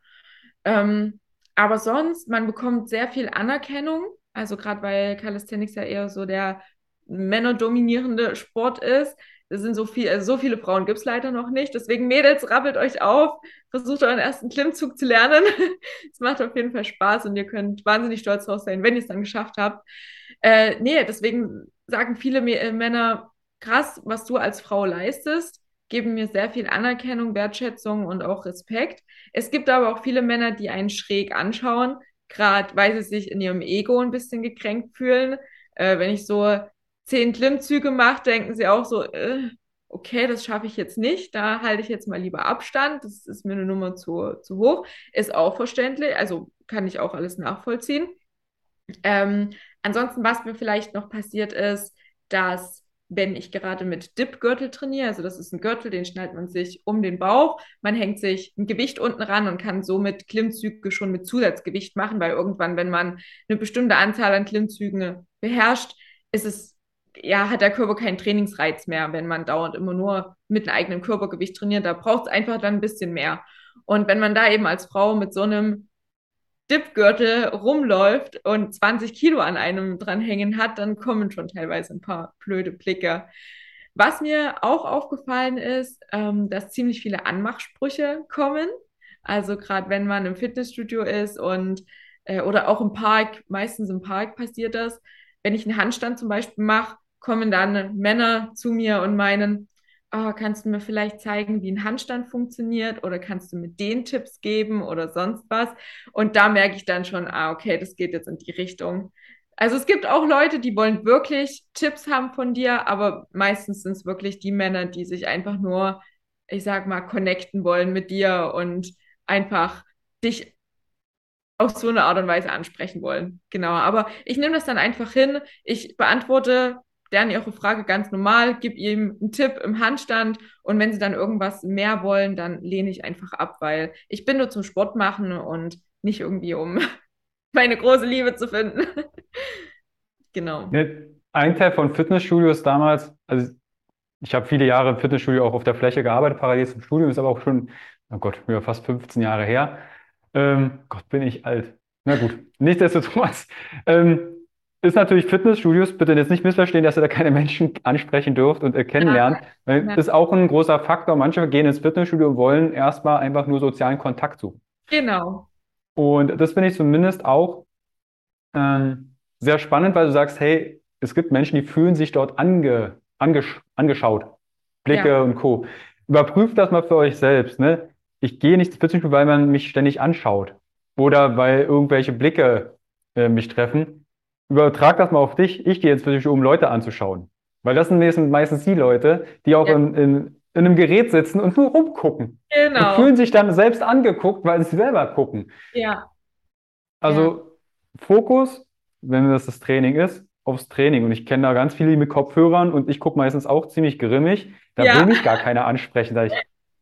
Ähm, aber sonst, man bekommt sehr viel Anerkennung. Also gerade weil Calisthenics ja eher so der männerdominierende Sport ist. Es sind so, viel, also so viele Frauen gibt es leider noch nicht. Deswegen, Mädels, rappelt euch auf, versucht euren ersten Klimmzug zu lernen. [laughs] Es macht auf jeden Fall Spaß und ihr könnt wahnsinnig stolz drauf sein, wenn ihr es dann geschafft habt. Äh, nee, deswegen sagen viele M Männer, krass, was du als Frau leistest. geben mir sehr viel Anerkennung, Wertschätzung und auch Respekt. Es gibt aber auch viele Männer, die einen schräg anschauen, gerade weil sie sich in ihrem Ego ein bisschen gekränkt fühlen. Äh, wenn ich so zehn Klimmzüge mache, denken sie auch so, äh, okay, das schaffe ich jetzt nicht, da halte ich jetzt mal lieber Abstand, das ist mir eine Nummer zu, zu hoch. Ist auch verständlich, also kann ich auch alles nachvollziehen. Ähm, ansonsten, was mir vielleicht noch passiert ist, dass wenn ich gerade mit Dip-Gürtel trainiere, also das ist ein Gürtel, den schnallt man sich um den Bauch, man hängt sich ein Gewicht unten ran und kann somit Klimmzüge schon mit Zusatzgewicht machen, weil irgendwann, wenn man eine bestimmte Anzahl an Klimmzügen beherrscht, ist es, ja, hat der Körper keinen Trainingsreiz mehr, wenn man dauernd immer nur mit einem eigenen Körpergewicht trainiert. Da braucht es einfach dann ein bisschen mehr. Und wenn man da eben als Frau mit so einem Dipgürtel rumläuft und 20 Kilo an einem dranhängen hat, dann kommen schon teilweise ein paar blöde Blicke. Was mir auch aufgefallen ist, ähm, dass ziemlich viele Anmachsprüche kommen. Also gerade wenn man im Fitnessstudio ist und äh, oder auch im Park, meistens im Park passiert das. Wenn ich einen Handstand zum Beispiel mache, kommen dann Männer zu mir und meinen, oh, kannst du mir vielleicht zeigen, wie ein Handstand funktioniert oder kannst du mir den Tipps geben oder sonst was? Und da merke ich dann schon, ah, okay, das geht jetzt in die Richtung. Also es gibt auch Leute, die wollen wirklich Tipps haben von dir, aber meistens sind es wirklich die Männer, die sich einfach nur, ich sag mal, connecten wollen mit dir und einfach dich auf so eine Art und Weise ansprechen wollen. Genau. Aber ich nehme das dann einfach hin. Ich beantworte deren ihre Frage ganz normal, gib ihm einen Tipp im Handstand und wenn sie dann irgendwas mehr wollen, dann lehne ich einfach ab, weil ich bin nur zum Sport machen und nicht irgendwie um [laughs] meine große Liebe zu finden. [laughs] genau. Ein Teil von Fitnessstudios damals, also ich habe viele Jahre im Fitnessstudio auch auf der Fläche gearbeitet, parallel zum Studium, ist aber auch schon, oh Gott, ja, fast 15 Jahre her. Ähm, Gott, bin ich alt. Na gut, nichtsdestotrotz. Ähm, ist natürlich Fitnessstudios, bitte jetzt nicht missverstehen, dass ihr da keine Menschen ansprechen dürft und äh, kennenlernt. Ja. Ja. Ist auch ein großer Faktor. Manche gehen ins Fitnessstudio und wollen erstmal einfach nur sozialen Kontakt suchen. Genau. Und das finde ich zumindest auch ähm, sehr spannend, weil du sagst, hey, es gibt Menschen, die fühlen sich dort ange, angesch angeschaut. Blicke ja. und Co. Überprüft das mal für euch selbst. Ne? Ich gehe nicht ins Fitnessstudio, weil man mich ständig anschaut. Oder weil irgendwelche Blicke äh, mich treffen übertrag das mal auf dich. Ich gehe jetzt für dich, um Leute anzuschauen. Weil das sind meistens die Leute, die auch ja. in, in, in, einem Gerät sitzen und nur rumgucken. Genau. Und fühlen sich dann selbst angeguckt, weil sie selber gucken. Ja. Also ja. Fokus, wenn das das Training ist, aufs Training. Und ich kenne da ganz viele mit Kopfhörern und ich gucke meistens auch ziemlich grimmig. Da ja. will mich gar keiner ansprechen. Da ich,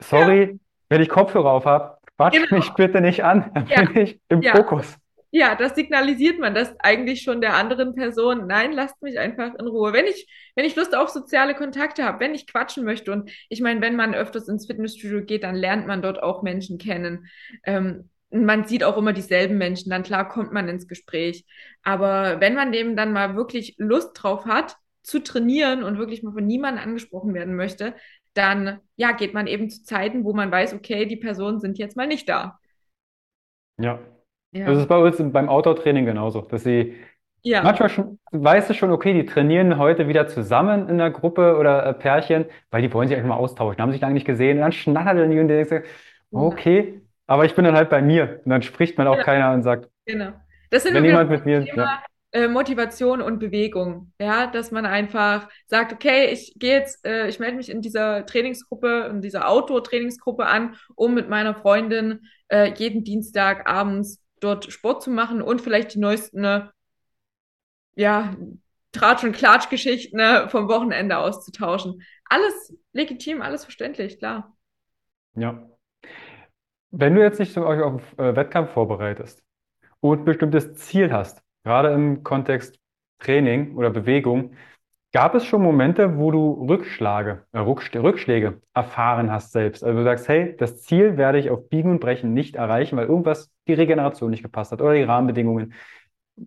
sorry, wenn ich Kopfhörer auf habe, quatsch genau. mich bitte nicht an. Dann [laughs] bin ich im Fokus. Ja, das signalisiert man das eigentlich schon der anderen Person. Nein, lasst mich einfach in Ruhe. Wenn ich, wenn ich Lust auf soziale Kontakte habe, wenn ich quatschen möchte und ich meine, wenn man öfters ins Fitnessstudio geht, dann lernt man dort auch Menschen kennen. Ähm, man sieht auch immer dieselben Menschen, dann klar kommt man ins Gespräch. Aber wenn man dem dann mal wirklich Lust drauf hat, zu trainieren und wirklich mal von niemandem angesprochen werden möchte, dann ja, geht man eben zu Zeiten, wo man weiß, okay, die Personen sind jetzt mal nicht da. Ja, ja. Das ist bei uns beim Outdoor-Training genauso, dass sie ja. manchmal schon, weißt du schon, okay, die trainieren heute wieder zusammen in der Gruppe oder äh, Pärchen, weil die wollen sich einfach mal austauschen, haben sich lange nicht gesehen und dann schnattert die und denkst du, okay, aber ich bin dann halt bei mir und dann spricht man auch genau. keiner und sagt, genau. Das sind wenn jemand mit mir, Thema, ja. Äh, Motivation und Bewegung, ja, dass man einfach sagt, okay, ich gehe jetzt, äh, ich melde mich in dieser Trainingsgruppe, in dieser Outdoor-Trainingsgruppe an, um mit meiner Freundin äh, jeden Dienstag abends dort Sport zu machen und vielleicht die neuesten, ne, ja, Tratsch- und Klatschgeschichten ne, vom Wochenende auszutauschen. Alles legitim, alles verständlich, klar. Ja. Wenn du jetzt nicht so auf äh, Wettkampf vorbereitest und ein bestimmtes Ziel hast, gerade im Kontext Training oder Bewegung, Gab es schon Momente, wo du Rückschläge, äh, Rückschläge erfahren hast selbst? Also du sagst, hey, das Ziel werde ich auf Biegen und Brechen nicht erreichen, weil irgendwas die Regeneration nicht gepasst hat oder die Rahmenbedingungen.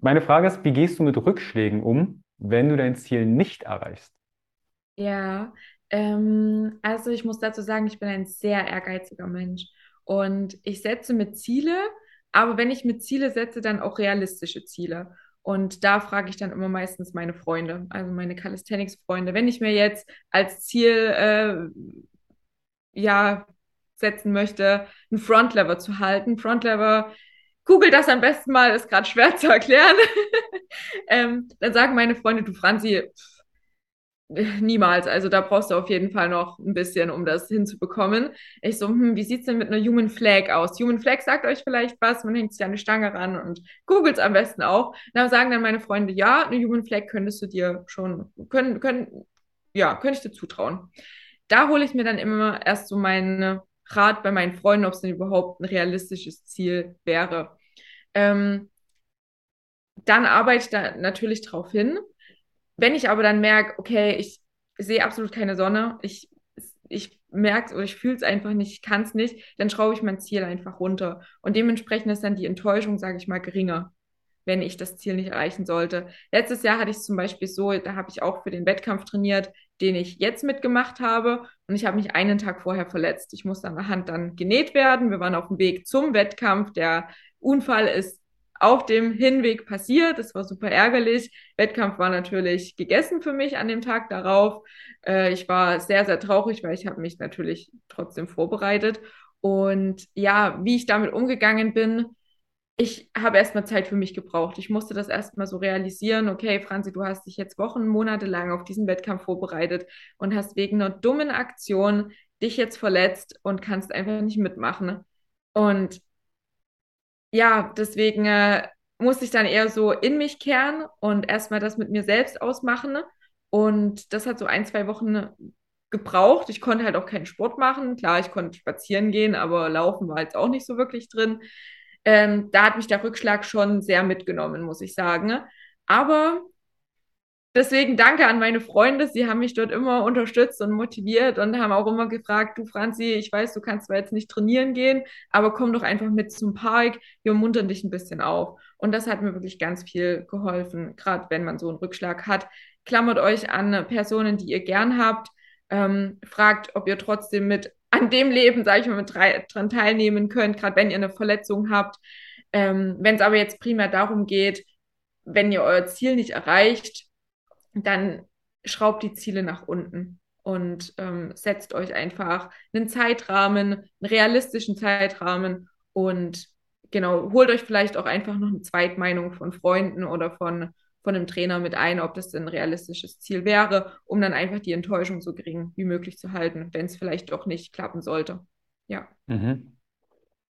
Meine Frage ist, wie gehst du mit Rückschlägen um, wenn du dein Ziel nicht erreichst? Ja, ähm, also ich muss dazu sagen, ich bin ein sehr ehrgeiziger Mensch und ich setze mir Ziele, aber wenn ich mir Ziele setze, dann auch realistische Ziele. Und da frage ich dann immer meistens meine Freunde, also meine Calisthenics-Freunde. Wenn ich mir jetzt als Ziel äh, ja, setzen möchte, einen Frontlever zu halten. Frontlever, google das am besten mal, ist gerade schwer [laughs] zu erklären. [laughs] ähm, dann sagen meine Freunde, du Franzi, [laughs] Niemals. Also da brauchst du auf jeden Fall noch ein bisschen, um das hinzubekommen. Ich so, hm, wie sieht's denn mit einer Human Flag aus? Human Flag sagt euch vielleicht was, man hängt sich an die Stange ran und googelt am besten auch. Da sagen dann meine Freunde, ja, eine Human Flag könntest du dir schon, können, können, ja, könnte ich dir zutrauen. Da hole ich mir dann immer erst so meinen Rat bei meinen Freunden, ob es denn überhaupt ein realistisches Ziel wäre. Ähm, dann arbeite ich da natürlich drauf hin. Wenn ich aber dann merke, okay, ich sehe absolut keine Sonne, ich, ich merke es oder ich fühle es einfach nicht, ich kann es nicht, dann schraube ich mein Ziel einfach runter. Und dementsprechend ist dann die Enttäuschung, sage ich mal, geringer, wenn ich das Ziel nicht erreichen sollte. Letztes Jahr hatte ich es zum Beispiel so, da habe ich auch für den Wettkampf trainiert, den ich jetzt mitgemacht habe. Und ich habe mich einen Tag vorher verletzt. Ich musste an der Hand dann genäht werden. Wir waren auf dem Weg zum Wettkampf. Der Unfall ist auf dem Hinweg passiert. Das war super ärgerlich. Wettkampf war natürlich gegessen für mich an dem Tag darauf. Äh, ich war sehr, sehr traurig, weil ich habe mich natürlich trotzdem vorbereitet. Und ja, wie ich damit umgegangen bin, ich habe erstmal Zeit für mich gebraucht. Ich musste das erstmal so realisieren. Okay, Franzi, du hast dich jetzt Wochen, Monate lang auf diesen Wettkampf vorbereitet und hast wegen einer dummen Aktion dich jetzt verletzt und kannst einfach nicht mitmachen. Und ja, deswegen äh, musste ich dann eher so in mich kehren und erstmal das mit mir selbst ausmachen. Und das hat so ein, zwei Wochen gebraucht. Ich konnte halt auch keinen Sport machen. Klar, ich konnte spazieren gehen, aber laufen war jetzt auch nicht so wirklich drin. Ähm, da hat mich der Rückschlag schon sehr mitgenommen, muss ich sagen. Aber Deswegen danke an meine Freunde. Sie haben mich dort immer unterstützt und motiviert und haben auch immer gefragt, du Franzi, ich weiß, du kannst zwar jetzt nicht trainieren gehen, aber komm doch einfach mit zum Park. Wir muntern dich ein bisschen auf. Und das hat mir wirklich ganz viel geholfen, gerade wenn man so einen Rückschlag hat. Klammert euch an Personen, die ihr gern habt. Ähm, fragt, ob ihr trotzdem mit an dem Leben, sage ich mal, mit drei, dran teilnehmen könnt, gerade wenn ihr eine Verletzung habt. Ähm, wenn es aber jetzt primär darum geht, wenn ihr euer Ziel nicht erreicht, dann schraubt die Ziele nach unten und ähm, setzt euch einfach einen Zeitrahmen, einen realistischen Zeitrahmen und genau, holt euch vielleicht auch einfach noch eine Zweitmeinung von Freunden oder von, von einem Trainer mit ein, ob das denn ein realistisches Ziel wäre, um dann einfach die Enttäuschung so gering wie möglich zu halten, wenn es vielleicht doch nicht klappen sollte. Ja. Mhm.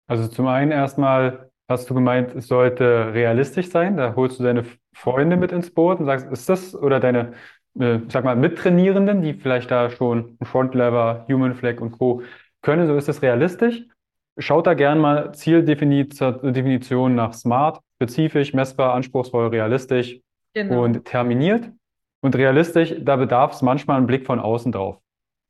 Also zum einen erstmal hast du gemeint, es sollte realistisch sein. Da holst du deine Freunde mit ins Boot und sagst, ist das oder deine, äh, sag mal, Mittrainierenden, die vielleicht da schon Frontlever, Human Flag und Co. können, so ist das realistisch. Schaut da gern mal Zieldefinition nach SMART, spezifisch, messbar, anspruchsvoll, realistisch genau. und terminiert. Und realistisch, da bedarf es manchmal einen Blick von außen drauf.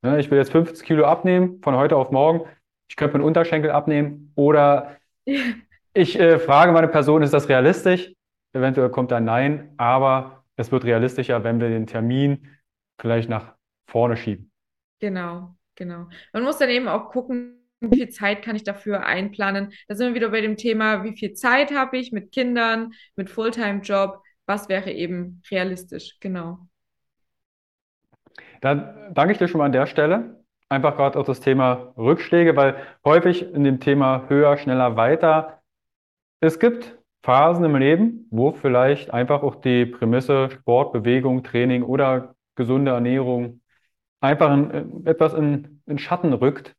Ne, ich will jetzt 50 Kilo abnehmen, von heute auf morgen. Ich könnte meinen Unterschenkel abnehmen oder [laughs] ich äh, frage meine Person, ist das realistisch? Eventuell kommt da Nein, aber es wird realistischer, wenn wir den Termin vielleicht nach vorne schieben. Genau, genau. Man muss dann eben auch gucken, wie viel Zeit kann ich dafür einplanen. Da sind wir wieder bei dem Thema, wie viel Zeit habe ich mit Kindern, mit Fulltime-Job, was wäre eben realistisch, genau. Dann danke ich dir schon mal an der Stelle. Einfach gerade auch das Thema Rückschläge, weil häufig in dem Thema höher, schneller, weiter es gibt Phasen im Leben, wo vielleicht einfach auch die Prämisse Sport, Bewegung, Training oder gesunde Ernährung einfach in, etwas in, in Schatten rückt.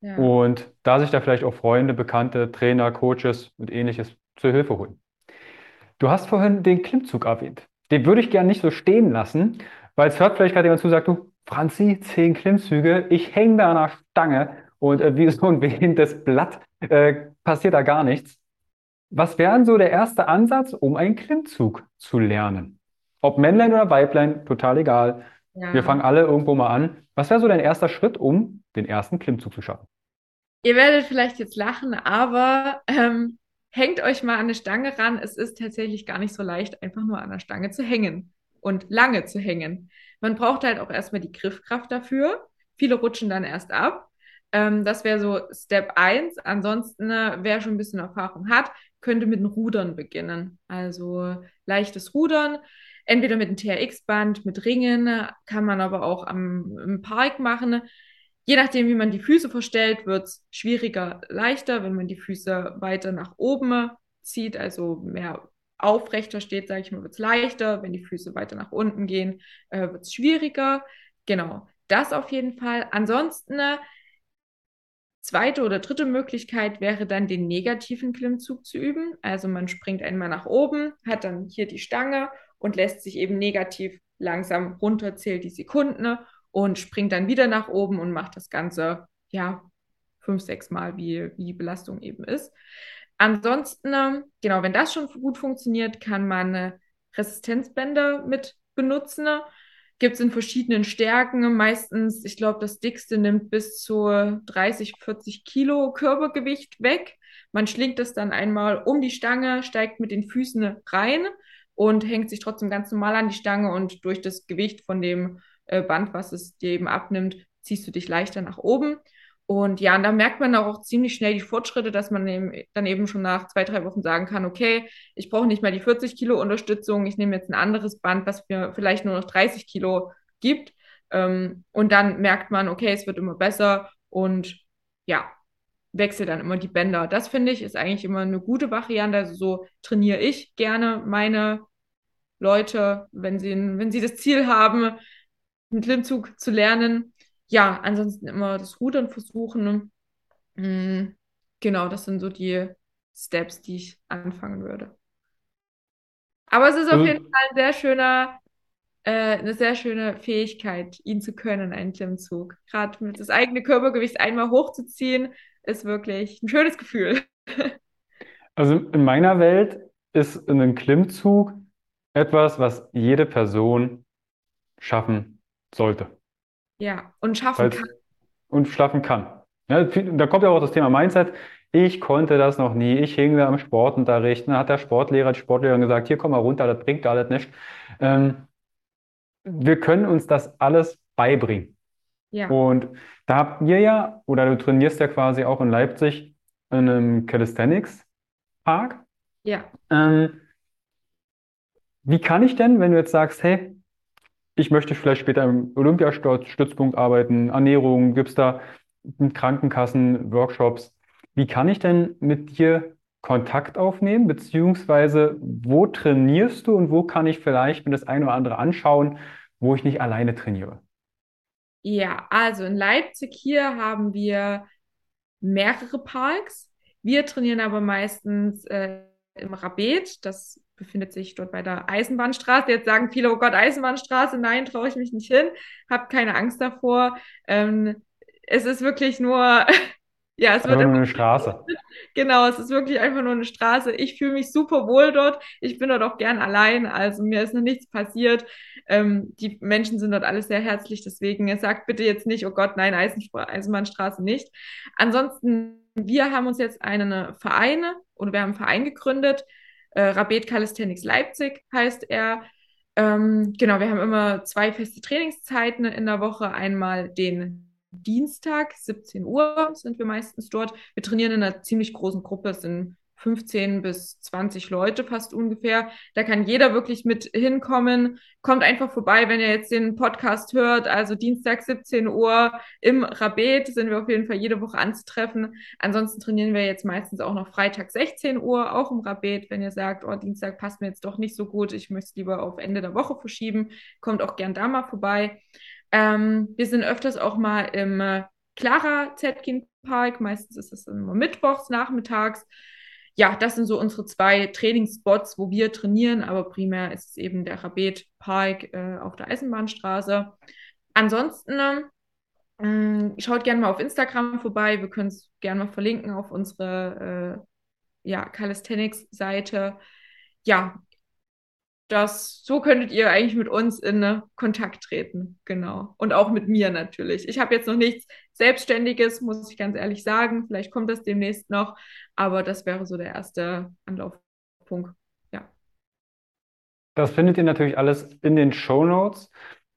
Ja. Und da sich da vielleicht auch Freunde, Bekannte, Trainer, Coaches und ähnliches zur Hilfe holen. Du hast vorhin den Klimmzug erwähnt. Den würde ich gerne nicht so stehen lassen, weil es hört vielleicht gerade jemand zu, sagt du, Franzi, zehn Klimmzüge, ich hänge da an der Stange und äh, wie so ein behindertes Blatt äh, passiert da gar nichts. Was wäre so der erste Ansatz, um einen Klimmzug zu lernen? Ob Männlein oder Weiblein, total egal. Ja. Wir fangen alle irgendwo mal an. Was wäre so dein erster Schritt, um den ersten Klimmzug zu schaffen? Ihr werdet vielleicht jetzt lachen, aber ähm, hängt euch mal an eine Stange ran. Es ist tatsächlich gar nicht so leicht, einfach nur an der Stange zu hängen und lange zu hängen. Man braucht halt auch erstmal die Griffkraft dafür. Viele rutschen dann erst ab. Ähm, das wäre so Step 1. Ansonsten, äh, wer schon ein bisschen Erfahrung hat, könnte mit dem Rudern beginnen. Also leichtes Rudern, entweder mit einem TRX-Band, mit Ringen, kann man aber auch am, im Park machen. Je nachdem, wie man die Füße verstellt, wird es schwieriger, leichter. Wenn man die Füße weiter nach oben zieht, also mehr aufrechter steht, sage ich mal, wird es leichter. Wenn die Füße weiter nach unten gehen, äh, wird es schwieriger. Genau, das auf jeden Fall. Ansonsten, zweite oder dritte Möglichkeit wäre dann den negativen Klimmzug zu üben. Also man springt einmal nach oben, hat dann hier die Stange und lässt sich eben negativ langsam runter, zählt die Sekunden und springt dann wieder nach oben und macht das Ganze, ja, fünf, sechs Mal, wie, wie die Belastung eben ist. Ansonsten, ähm, genau, wenn das schon gut funktioniert, kann man Resistenzbänder mit benutzen. Gibt es in verschiedenen Stärken. Meistens, ich glaube, das dickste nimmt bis zu 30, 40 Kilo Körpergewicht weg. Man schlingt das dann einmal um die Stange, steigt mit den Füßen rein und hängt sich trotzdem ganz normal an die Stange und durch das Gewicht von dem äh, Band, was es dir eben abnimmt, ziehst du dich leichter nach oben. Und ja, und da merkt man auch ziemlich schnell die Fortschritte, dass man eben, dann eben schon nach zwei, drei Wochen sagen kann, okay, ich brauche nicht mehr die 40 Kilo Unterstützung, ich nehme jetzt ein anderes Band, was mir vielleicht nur noch 30 Kilo gibt. Ähm, und dann merkt man, okay, es wird immer besser und ja, wechsle dann immer die Bänder. Das finde ich ist eigentlich immer eine gute Variante. Also so trainiere ich gerne meine Leute, wenn sie, wenn sie das Ziel haben, einen Klimmzug zu lernen. Ja, ansonsten immer das Rudern versuchen. Mhm. Genau, das sind so die Steps, die ich anfangen würde. Aber es ist auf jeden Fall ein sehr schöner, äh, eine sehr schöne Fähigkeit, ihn zu können, einen Klimmzug. Gerade mit das eigene Körpergewicht einmal hochzuziehen, ist wirklich ein schönes Gefühl. [laughs] Also in meiner Welt ist ein Klimmzug etwas, was jede Person schaffen sollte. Ja, und schaffen Weil's- kann. Und schaffen kann. Ja, da kommt ja auch das Thema Mindset. Ich konnte das noch nie. Ich hing da am Sportunterricht. Dann hat der Sportlehrer, die Sportlehrerin gesagt, hier komm mal runter, das bringt alles nicht. Ähm, wir können uns das alles beibringen. Ja, Und da habt ihr ja, oder du trainierst ja quasi auch in Leipzig in einem Calisthenics-Park. ja. Ähm, wie kann ich denn, wenn du jetzt sagst, hey, ich möchte vielleicht später im Olympiastützpunkt arbeiten, Ernährung, gibt es da mit Krankenkassen, Workshops, wie kann ich denn mit dir Kontakt aufnehmen, beziehungsweise wo trainierst du und wo kann ich vielleicht mir das eine oder andere anschauen, wo ich nicht alleine trainiere? Ja, also in Leipzig hier haben wir mehrere Parks. Wir trainieren aber meistens äh, im Rabet. Das befindet sich dort bei der Eisenbahnstraße. Jetzt sagen viele, oh Gott, Eisenbahnstraße, nein, traue ich mich nicht hin. Hab keine Angst davor. Ähm, es ist wirklich nur, [laughs] ja, es wird nur eine Straße. [laughs] Genau, es ist wirklich einfach nur eine Straße. Ich fühle mich super wohl dort. Ich bin dort auch gern allein. Also mir ist noch nichts passiert. Ähm, die Menschen sind dort alle sehr herzlich. Deswegen sagt bitte jetzt nicht, oh Gott, nein, Eisenspra- Eisenbahnstraße nicht. Ansonsten, wir haben uns jetzt einen Verein oder wir haben einen Verein gegründet. Äh, Rabet Calisthenics Leipzig heißt er. Ähm, genau, wir haben immer zwei feste Trainingszeiten in der Woche. Einmal den Dienstag, 17 Uhr sind wir meistens dort. Wir trainieren in einer ziemlich großen Gruppe, es sind 15 bis 20 Leute fast ungefähr. Da kann jeder wirklich mit hinkommen. Kommt einfach vorbei, wenn ihr jetzt den Podcast hört. Also Dienstag 17 Uhr im Rabet sind wir auf jeden Fall jede Woche anzutreffen. Ansonsten trainieren wir jetzt meistens auch noch Freitag 16 Uhr, auch im Rabet. Wenn ihr sagt, oh, Dienstag passt mir jetzt doch nicht so gut, ich möchte es lieber auf Ende der Woche verschieben, kommt auch gern da mal vorbei. Ähm, wir sind öfters auch mal im äh, Clara Zetkin Park. Meistens ist es immer mittwochs nachmittags. Ja, das sind so unsere zwei Trainingsspots, wo wir trainieren, aber primär ist es eben der Rabet Park äh, auf der Eisenbahnstraße. Ansonsten ähm, schaut gerne mal auf Instagram vorbei. Wir können es gerne mal verlinken auf unsere äh, ja, Calisthenics-Seite. Ja, das, so könntet ihr eigentlich mit uns in äh, Kontakt treten, genau. Und auch mit mir natürlich. Ich habe jetzt noch nichts Selbstständiges, muss ich ganz ehrlich sagen. Vielleicht kommt das demnächst noch, aber das wäre so der erste Anlaufpunkt. Ja. Das findet ihr natürlich alles in den Show Notes.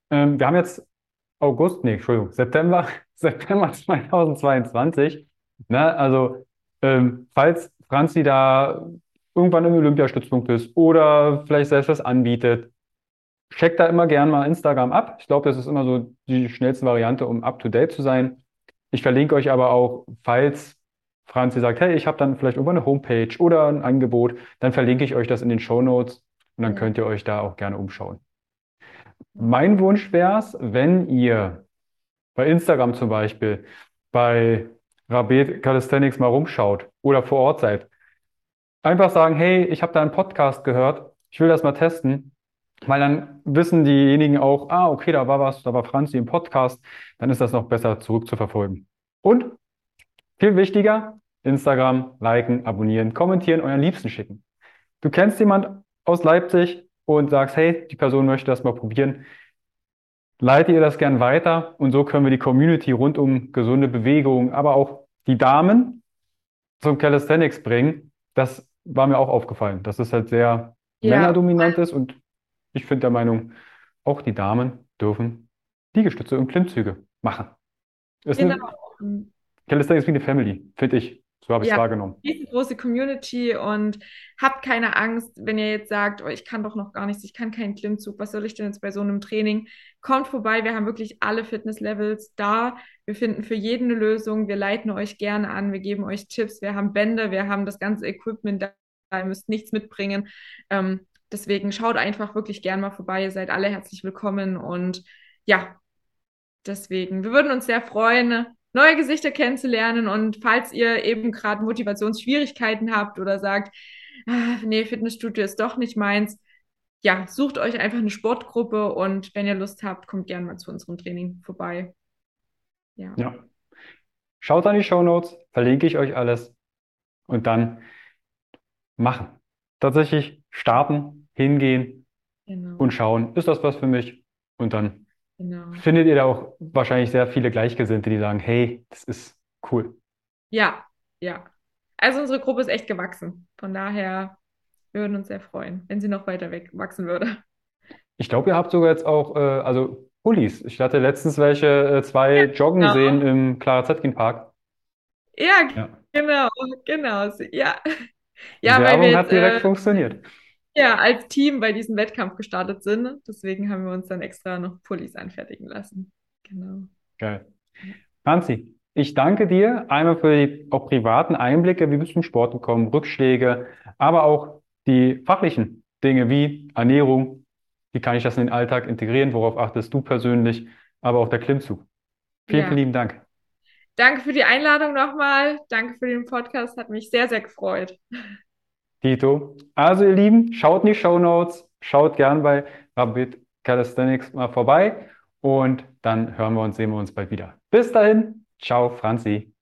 Ähm, wir haben jetzt August, nee, Entschuldigung, September, [laughs] September 2022. Ne? Also, ähm, falls Franzi da irgendwann im Olympiastützpunkt ist oder vielleicht selbst was anbietet, checkt da immer gern mal Instagram ab. Ich glaube, das ist immer so die schnellste Variante, um up to date zu sein. Ich verlinke euch aber auch, falls Franzi sagt, hey, ich habe dann vielleicht irgendwann eine Homepage oder ein Angebot, dann verlinke ich euch das in den Show Notes und dann könnt ihr euch da auch gerne umschauen. Mein Wunsch wäre es, wenn ihr bei Instagram zum Beispiel bei Rabet Calisthenics mal rumschaut oder vor Ort seid, einfach sagen, hey, ich habe da einen Podcast gehört, ich will das mal testen, weil dann wissen diejenigen auch, ah, okay, da war was, da war Franzi im Podcast, dann ist das noch besser zurückzuverfolgen. Und viel wichtiger, Instagram liken, abonnieren, kommentieren, euren Liebsten schicken. Du kennst jemand aus Leipzig und sagst, hey, die Person möchte das mal probieren. Leite ihr das gern weiter und so können wir die Community rund um gesunde Bewegung, aber auch die Damen zum Calisthenics bringen. Das war mir auch aufgefallen, dass es halt sehr Ja. männerdominant ist und ich bin der Meinung, auch die Damen dürfen Liegestütze und Klimmzüge machen. Ist eine, Genau. Calisthenics ist wie eine Family, finde ich. So habe ich es Ja. wahrgenommen. riesengroße Community und habt keine Angst, wenn ihr jetzt sagt, oh, ich kann doch noch gar nichts, ich kann keinen Klimmzug, was soll ich denn jetzt bei so einem Training? Kommt vorbei, wir haben wirklich alle Fitnesslevels da. Wir finden für jeden eine Lösung, wir leiten euch gerne an, wir geben euch Tipps, wir haben Bänder, wir haben das ganze Equipment da, ihr müsst nichts mitbringen. Ähm, deswegen schaut einfach wirklich gerne mal vorbei, ihr seid alle herzlich willkommen und ja, deswegen, wir würden uns sehr freuen, neue Gesichter kennenzulernen. Und falls ihr eben gerade Motivationsschwierigkeiten habt oder sagt, ah, nee, Fitnessstudio ist doch nicht meins, ja, sucht euch einfach eine Sportgruppe und wenn ihr Lust habt, kommt gerne mal zu unserem Training vorbei. Ja, Ja. Schaut an die Show Notes, verlinke ich euch alles und dann machen. Tatsächlich starten, hingehen genau, und schauen, ist das was für mich? Und dann genau. findet ihr da auch wahrscheinlich sehr viele Gleichgesinnte, die sagen, hey, das ist cool. Ja, ja. Also unsere Gruppe ist echt gewachsen. Von daher, wir würden uns sehr freuen, wenn sie noch weiter weg wachsen würde. Ich glaube, ihr habt sogar jetzt auch, äh, also Pullis. Ich hatte letztens welche, äh, zwei joggen genau. sehen im Clara Zetkin Park. Ja, Ja. genau, genau. Ja, Die ja, Werbung wir hat jetzt direkt äh, funktioniert. Ja, als Team bei diesem Wettkampf gestartet sind. Deswegen haben wir uns dann extra noch Pullis anfertigen lassen. Genau. Geil. Franzi, ich danke dir einmal für die auch privaten Einblicke, wie bist du zum Sport gekommen, Rückschläge, aber auch die fachlichen Dinge wie Ernährung, wie kann ich das in den Alltag integrieren, worauf achtest du persönlich, aber auch der Klimmzug. Vielen, Ja. vielen lieben Dank. Danke für die Einladung nochmal. Danke für den Podcast. Hat mich sehr, sehr gefreut. Tito. Also ihr Lieben, schaut in die Show Notes, schaut gern bei Rabbit Calisthenics mal vorbei und dann hören wir uns, sehen wir uns bald wieder. Bis dahin, ciao Franzi.